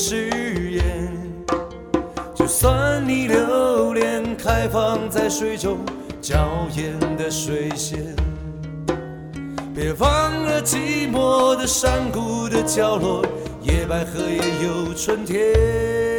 誓言，就算你留恋开放在水中娇艳的水仙，别忘了寂寞的山谷的角落，野百合也有春天。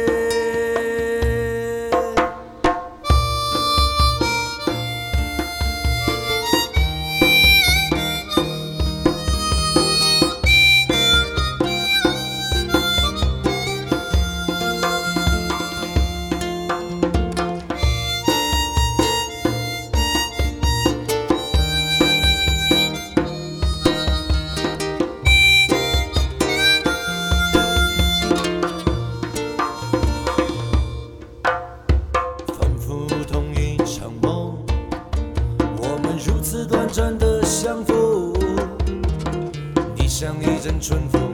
Dân.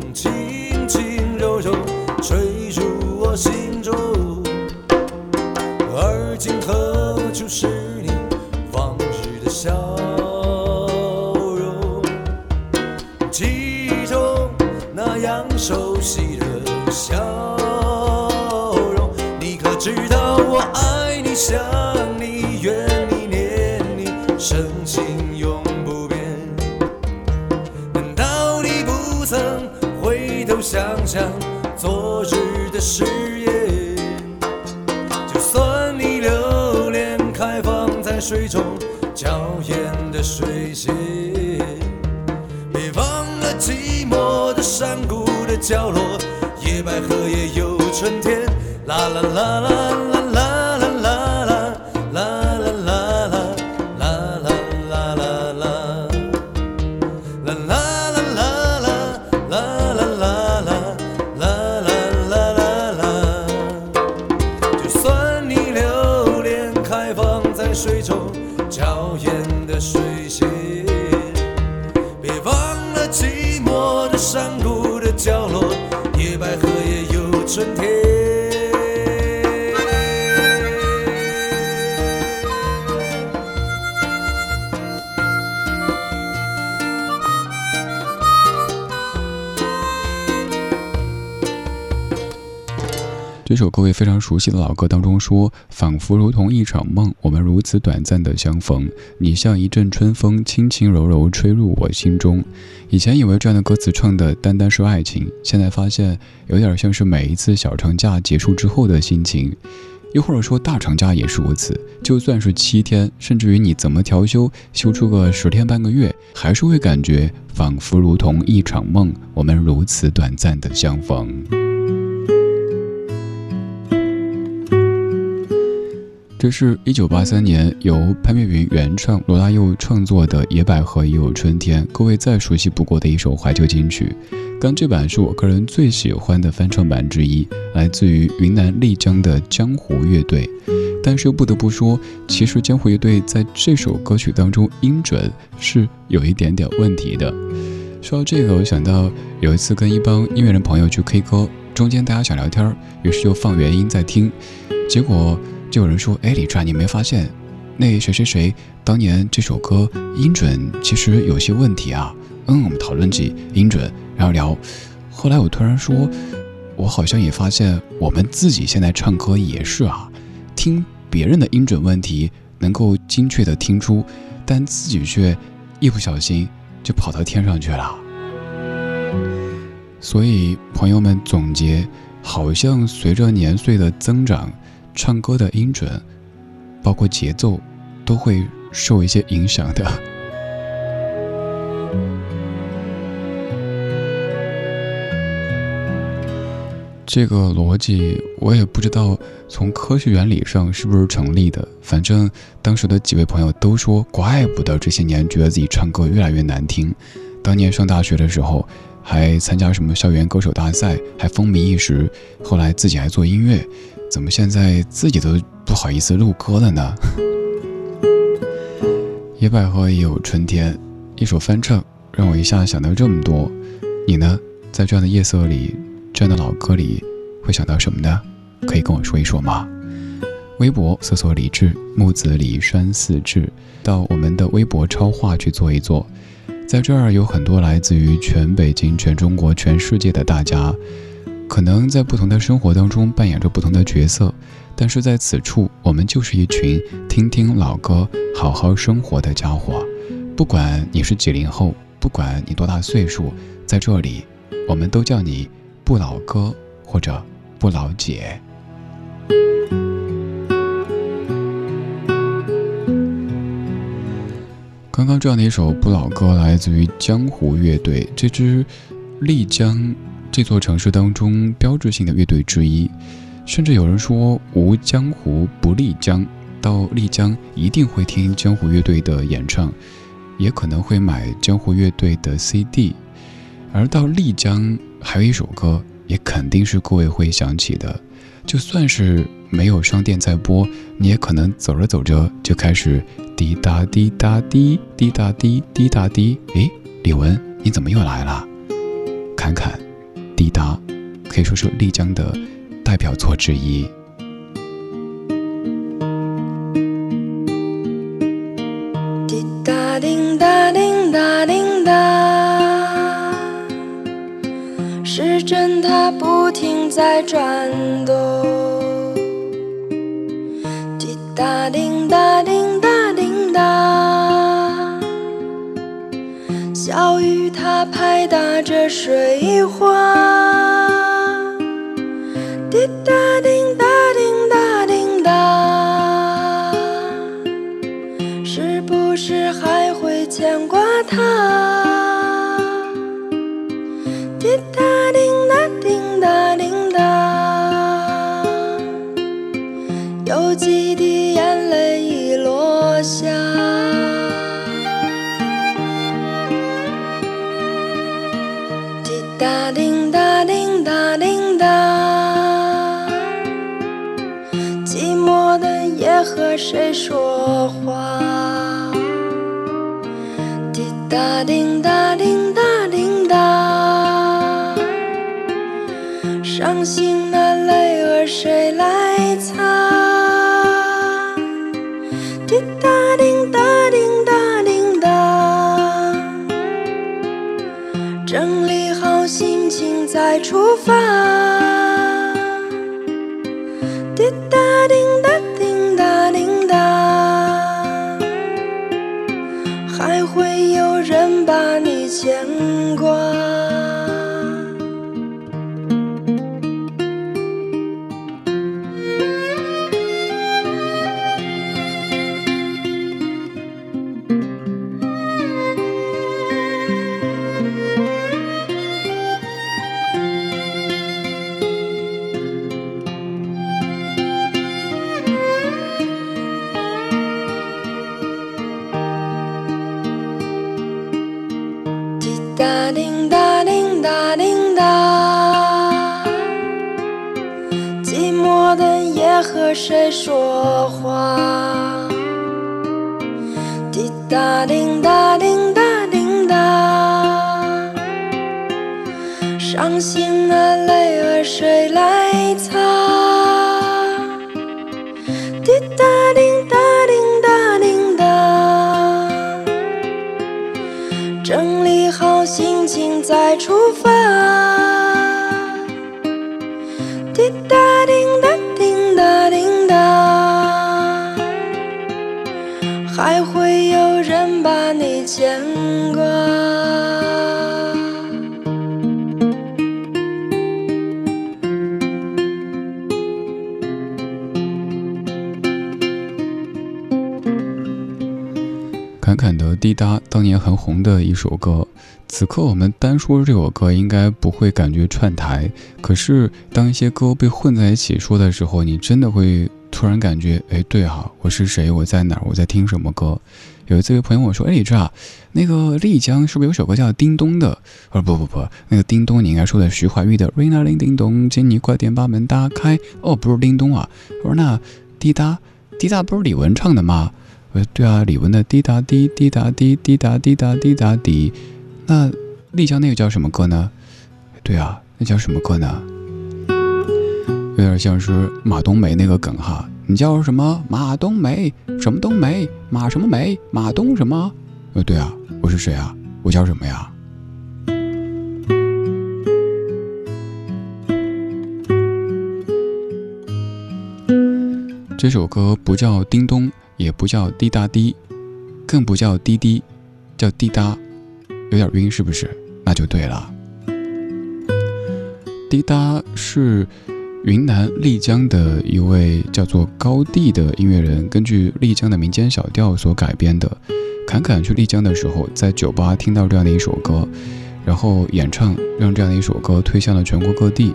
的誓言就算你留恋开放在水中娇艳的水仙别忘了寂寞的山谷的角落野百合也有春天啦啦啦啦啦。这首各位非常熟悉的老歌当中说：“仿佛如同一场梦，我们如此短暂的相逢。你像一阵春风，轻轻柔柔吹入我心中。”以前以为这样的歌词唱的单单是爱情，现在发现有点像是每一次小长假结束之后的心情，又或者说大长假也是如此。就算是七天，甚至于你怎么调休，休出个十天半个月，还是会感觉仿佛如同一场梦，我们如此短暂的相逢。这是一九八三年由潘越云原创、罗大佑创作的《野百合也有春天》，各位再熟悉不过的一首怀旧金曲。刚这版是我个人最喜欢的翻唱版之一，来自于云南丽江的江湖乐队。但是又不得不说，其实江湖乐队在这首歌曲当中音准是有一点点问题的。说到这个，我想到有一次跟一帮音乐人朋友去 K 歌，中间大家想聊天，于是就放原音在听，结果有人说：“哎，李川，你没发现那谁谁谁当年这首歌音准其实有些问题啊？”嗯，我们讨论起音准，然后聊。后来我突然说，我好像也发现我们自己现在唱歌也是啊，听别人的音准问题能够精确的听出，但自己却一不小心就跑到天上去了。所以朋友们总结，好像随着年岁的增长，唱歌的音准，包括节奏，都会受一些影响的。这个逻辑我也不知道，从科学原理上是不是成立的。反正当时的几位朋友都说，怪不得这些年觉得自己唱歌越来越难听。当年上大学的时候，还参加什么校园歌手大赛，还风靡一时。后来自己还做音乐，怎么现在自己都不好意思录歌了呢？野百合也有春天，一首翻唱让我一下想到这么多。你呢，在这样的夜色里？这样的老歌里会想到什么呢？可以跟我说一说吗？微博搜索李志木子李山四志，到我们的微博超话去做一做。在这儿有很多来自于全北京、全中国、全世界的大家，可能在不同的生活当中扮演着不同的角色，但是在此处，我们就是一群听听老歌、好好生活的家伙。不管你是几零后，不管你多大岁数，在这里，我们都叫你。不老哥或者不老姐。刚刚这样的一首不老歌来自于江湖乐队，这支丽江这座城市当中标志性的乐队之一。甚至有人说，无江湖不丽江。到丽江一定会听江湖乐队的演唱，也可能会买江湖乐队的 CD。而到丽江。还有一首歌，也肯定是各位会想起的。就算是没有商店在播，你也可能走着走着就开始滴答滴答滴滴答滴滴答滴。诶，李玟，你怎么又来了？侃侃，滴答，可以说是丽江的代表作之一。滴答滴答滴答滴答。时针它不停在转动，它拍打着水花，谁说话？滴答滴答的一首歌。此刻我们单说这首歌，应该不会感觉串台。可是当一些歌被混在一起说的时候，你真的会突然感觉，哎，对啊，我是谁？我在哪儿？我在听什么歌？有一次，有朋友我说，哎，李志啊那个丽江是不是有首歌叫《叮咚》的？我说不不不，那个《叮咚》你应该说的徐怀钰的《Ring a Ring 叮咚，请你快点把门打开》。哦，不是叮咚啊。我说那滴答滴答不是李玟唱的吗？对啊，李玟的滴答滴滴答滴滴答滴答滴答滴，那丽江那个叫什么歌呢？对啊，那叫什么歌呢？有点像是马冬梅那个梗哈。你叫什么？马冬梅？什么冬梅？马什么梅？马冬什么？呃，对啊，我是谁啊？我叫什么呀？这首歌不叫叮咚。也不叫滴答滴，更不叫滴滴，叫滴答，有点晕是不是？那就对了。滴答是云南丽江的一位叫做高地的音乐人，根据丽江的民间小调所改编的。侃侃去丽江的时候，在酒吧听到这样的一首歌，然后演唱，让这样的一首歌推向了全国各地。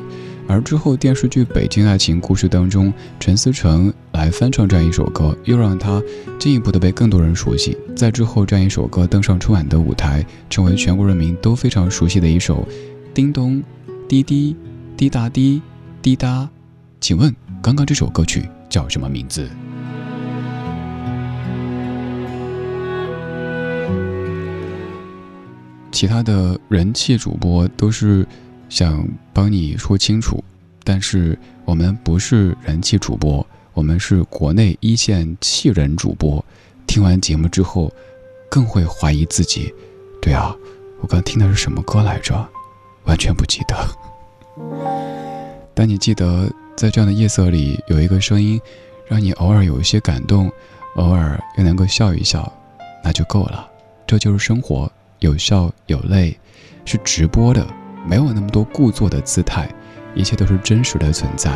而之后电视剧《北京爱情故事》当中，陈思诚来翻唱这样一首歌，又让他进一步的被更多人熟悉。在之后，这样一首歌登上春晚的舞台，成为全国人民都非常熟悉的一首《叮咚滴滴滴答滴滴答》。请问，刚刚这首歌曲叫什么名字？其他的人气主播都是。想帮你说清楚，但是我们不是人气主播，我们是国内一线气人主播。听完节目之后，更会怀疑自己。对啊，我刚听的是什么歌来着？完全不记得。但你记得，在这样的夜色里，有一个声音，让你偶尔有一些感动，偶尔又能够笑一笑，那就够了。这就是生活，有笑有泪，是直播的。没有那么多故作的姿态，一切都是真实的存在。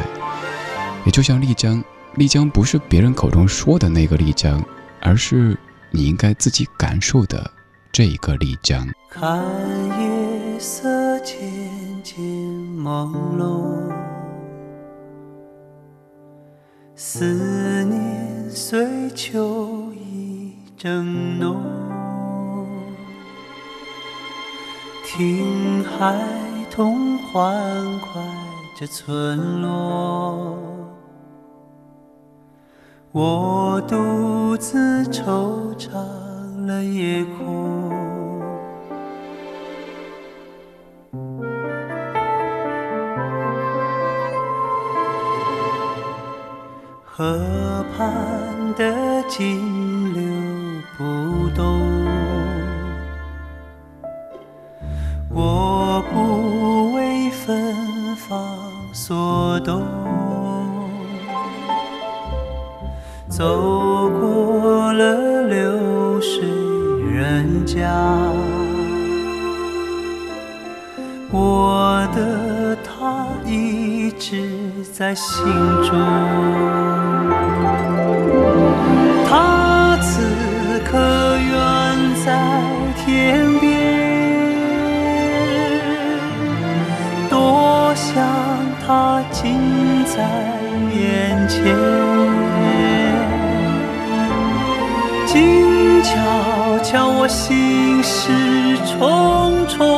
也就像丽江，丽江不是别人口中说的那个丽江，而是你应该自己感受的这一个丽江。看夜色渐渐朦胧，思念随秋意正浓。听孩童欢快着村落，我独自惆怅了夜空。河畔的金柳不动。我不为芬芳所动，走过了流水人家，我的他一直在心中，静悄悄，我心事重重，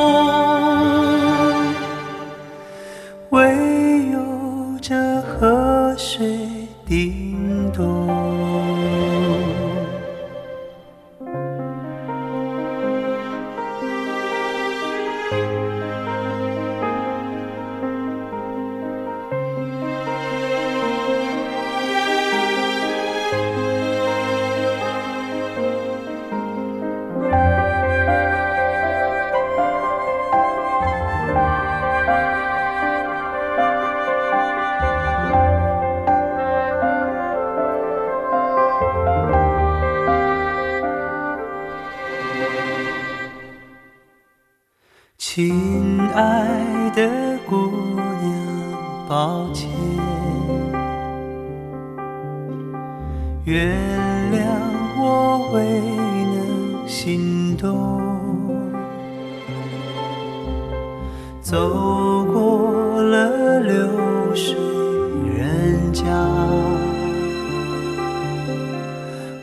抱歉，原谅我未能心动，走过了流水人家，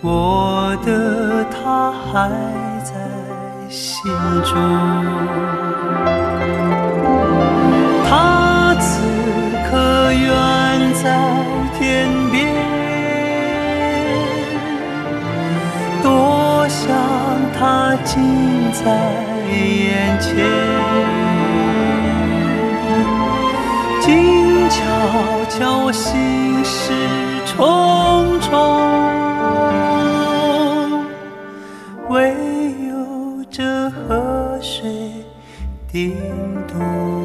我的他还在心中。近在眼前，静悄悄，我心事重重，唯有这河水叮咚。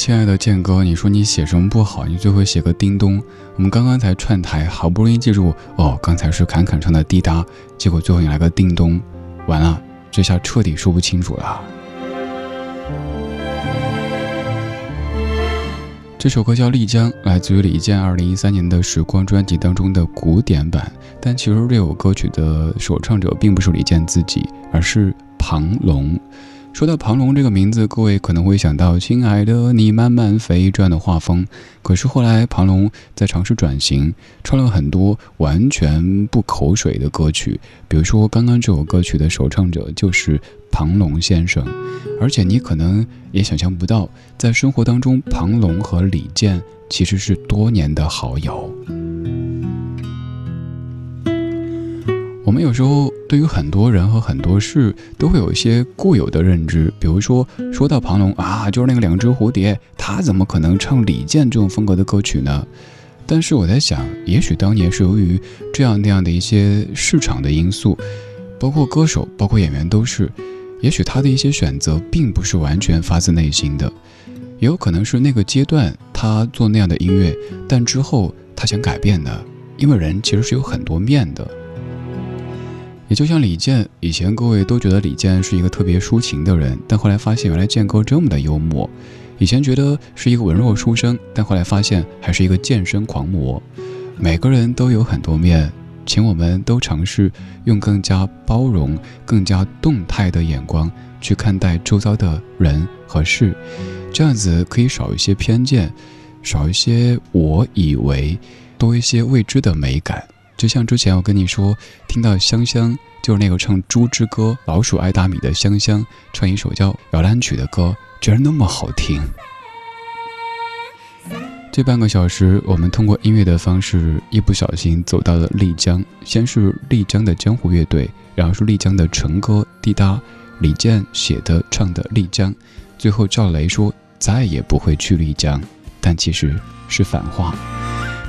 亲爱的建哥，你说你写什么不好？你最后写个叮咚。我们刚刚才串台，好不容易记住哦，刚才是侃侃唱的滴答，结果最后你来个叮咚，完了，这下彻底说不清楚了。这首歌叫《丽江》，来自于李健二零一三年的《时光》专辑当中的古典版，但其实这首歌曲的首唱者并不是李健自己，而是庞龙。说到庞龙这个名字，各位可能会想到“亲爱的你慢慢飞”这样的画风。可是后来庞龙在尝试转型，唱了很多完全不口水的歌曲。比如说刚刚这首歌曲的首唱者就是庞龙先生，而且你可能也想象不到，在生活当中，庞龙和李健其实是多年的好友。我们有时候对于很多人和很多事都会有一些固有的认知，比如说说到庞龙啊，就是那个两只蝴蝶，他怎么可能唱李健这种风格的歌曲呢？但是我在想，也许当年是由于这样那样的一些市场的因素，包括歌手，包括演员都是，也许他的一些选择并不是完全发自内心的，也有可能是那个阶段他做那样的音乐，但之后他想改变的，因为人其实是有很多面的。也就像李健，以前各位都觉得李健是一个特别抒情的人，但后来发现原来健哥这么的幽默。以前觉得是一个文弱书生，但后来发现还是一个健身狂魔。每个人都有很多面，请我们都尝试用更加包容、更加动态的眼光去看待周遭的人和事，这样子可以少一些偏见，少一些我以为，多一些未知的美感。就像之前我跟你说，听到香香就是那个唱《猪之歌》老鼠爱大米的香香，唱一首叫《摇篮曲》的歌，居然那么好听。这半个小时，我们通过音乐的方式，一不小心走到了丽江。先是丽江的江湖乐队，然后是丽江的纯歌滴答，李健写的唱的丽江，最后赵雷说再也不会去丽江，但其实是反话。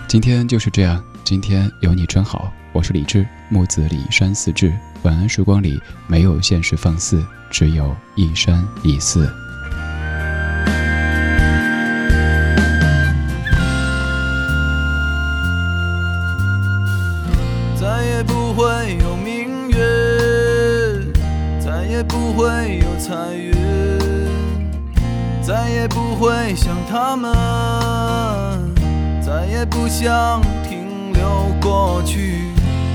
今天就是这样。今天有你真好，我是李志，木子李山四志。晚安时光里没有现实放肆，只有一山一寺。再也不会有明月，再也不会有彩云，再也不会想他们，再也不想听。流过去，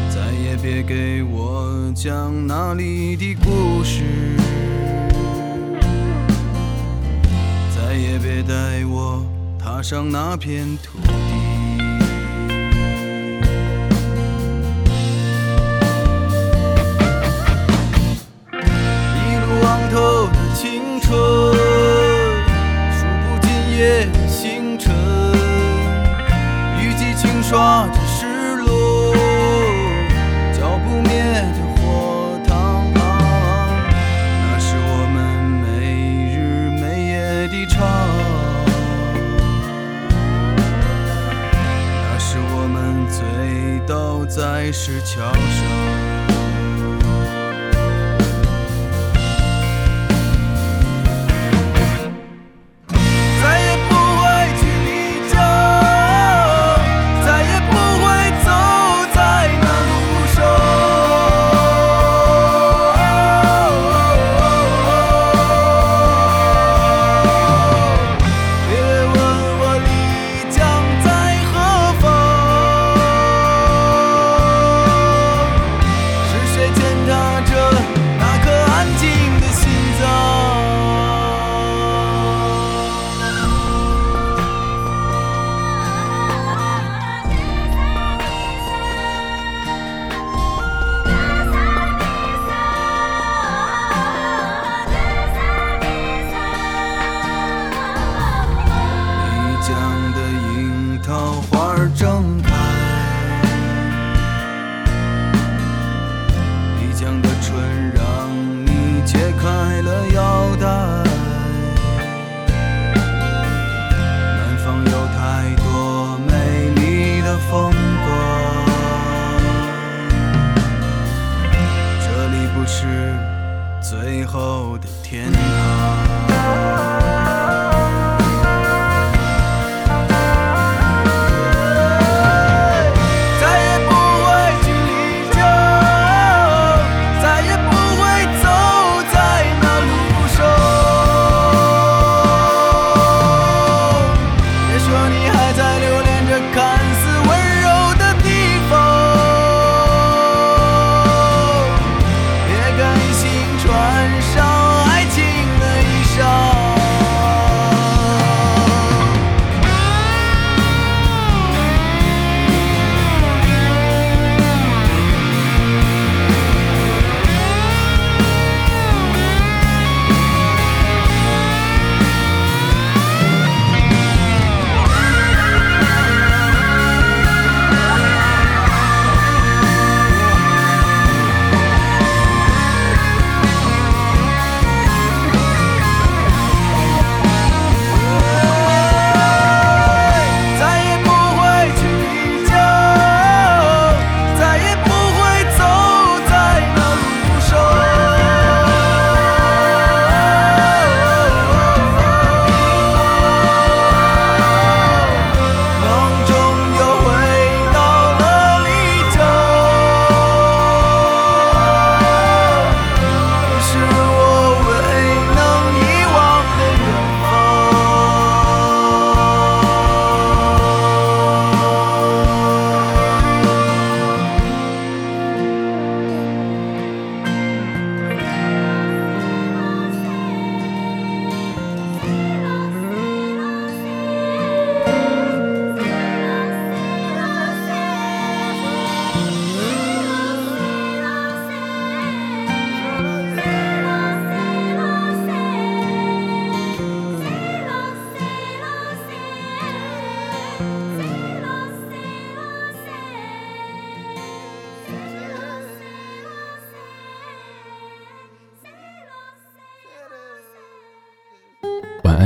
再也别给我讲那里的故事，再也别带我踏上那片土地。一路望头的青春，数不尽夜星辰，雨季轻刷着。在石桥上。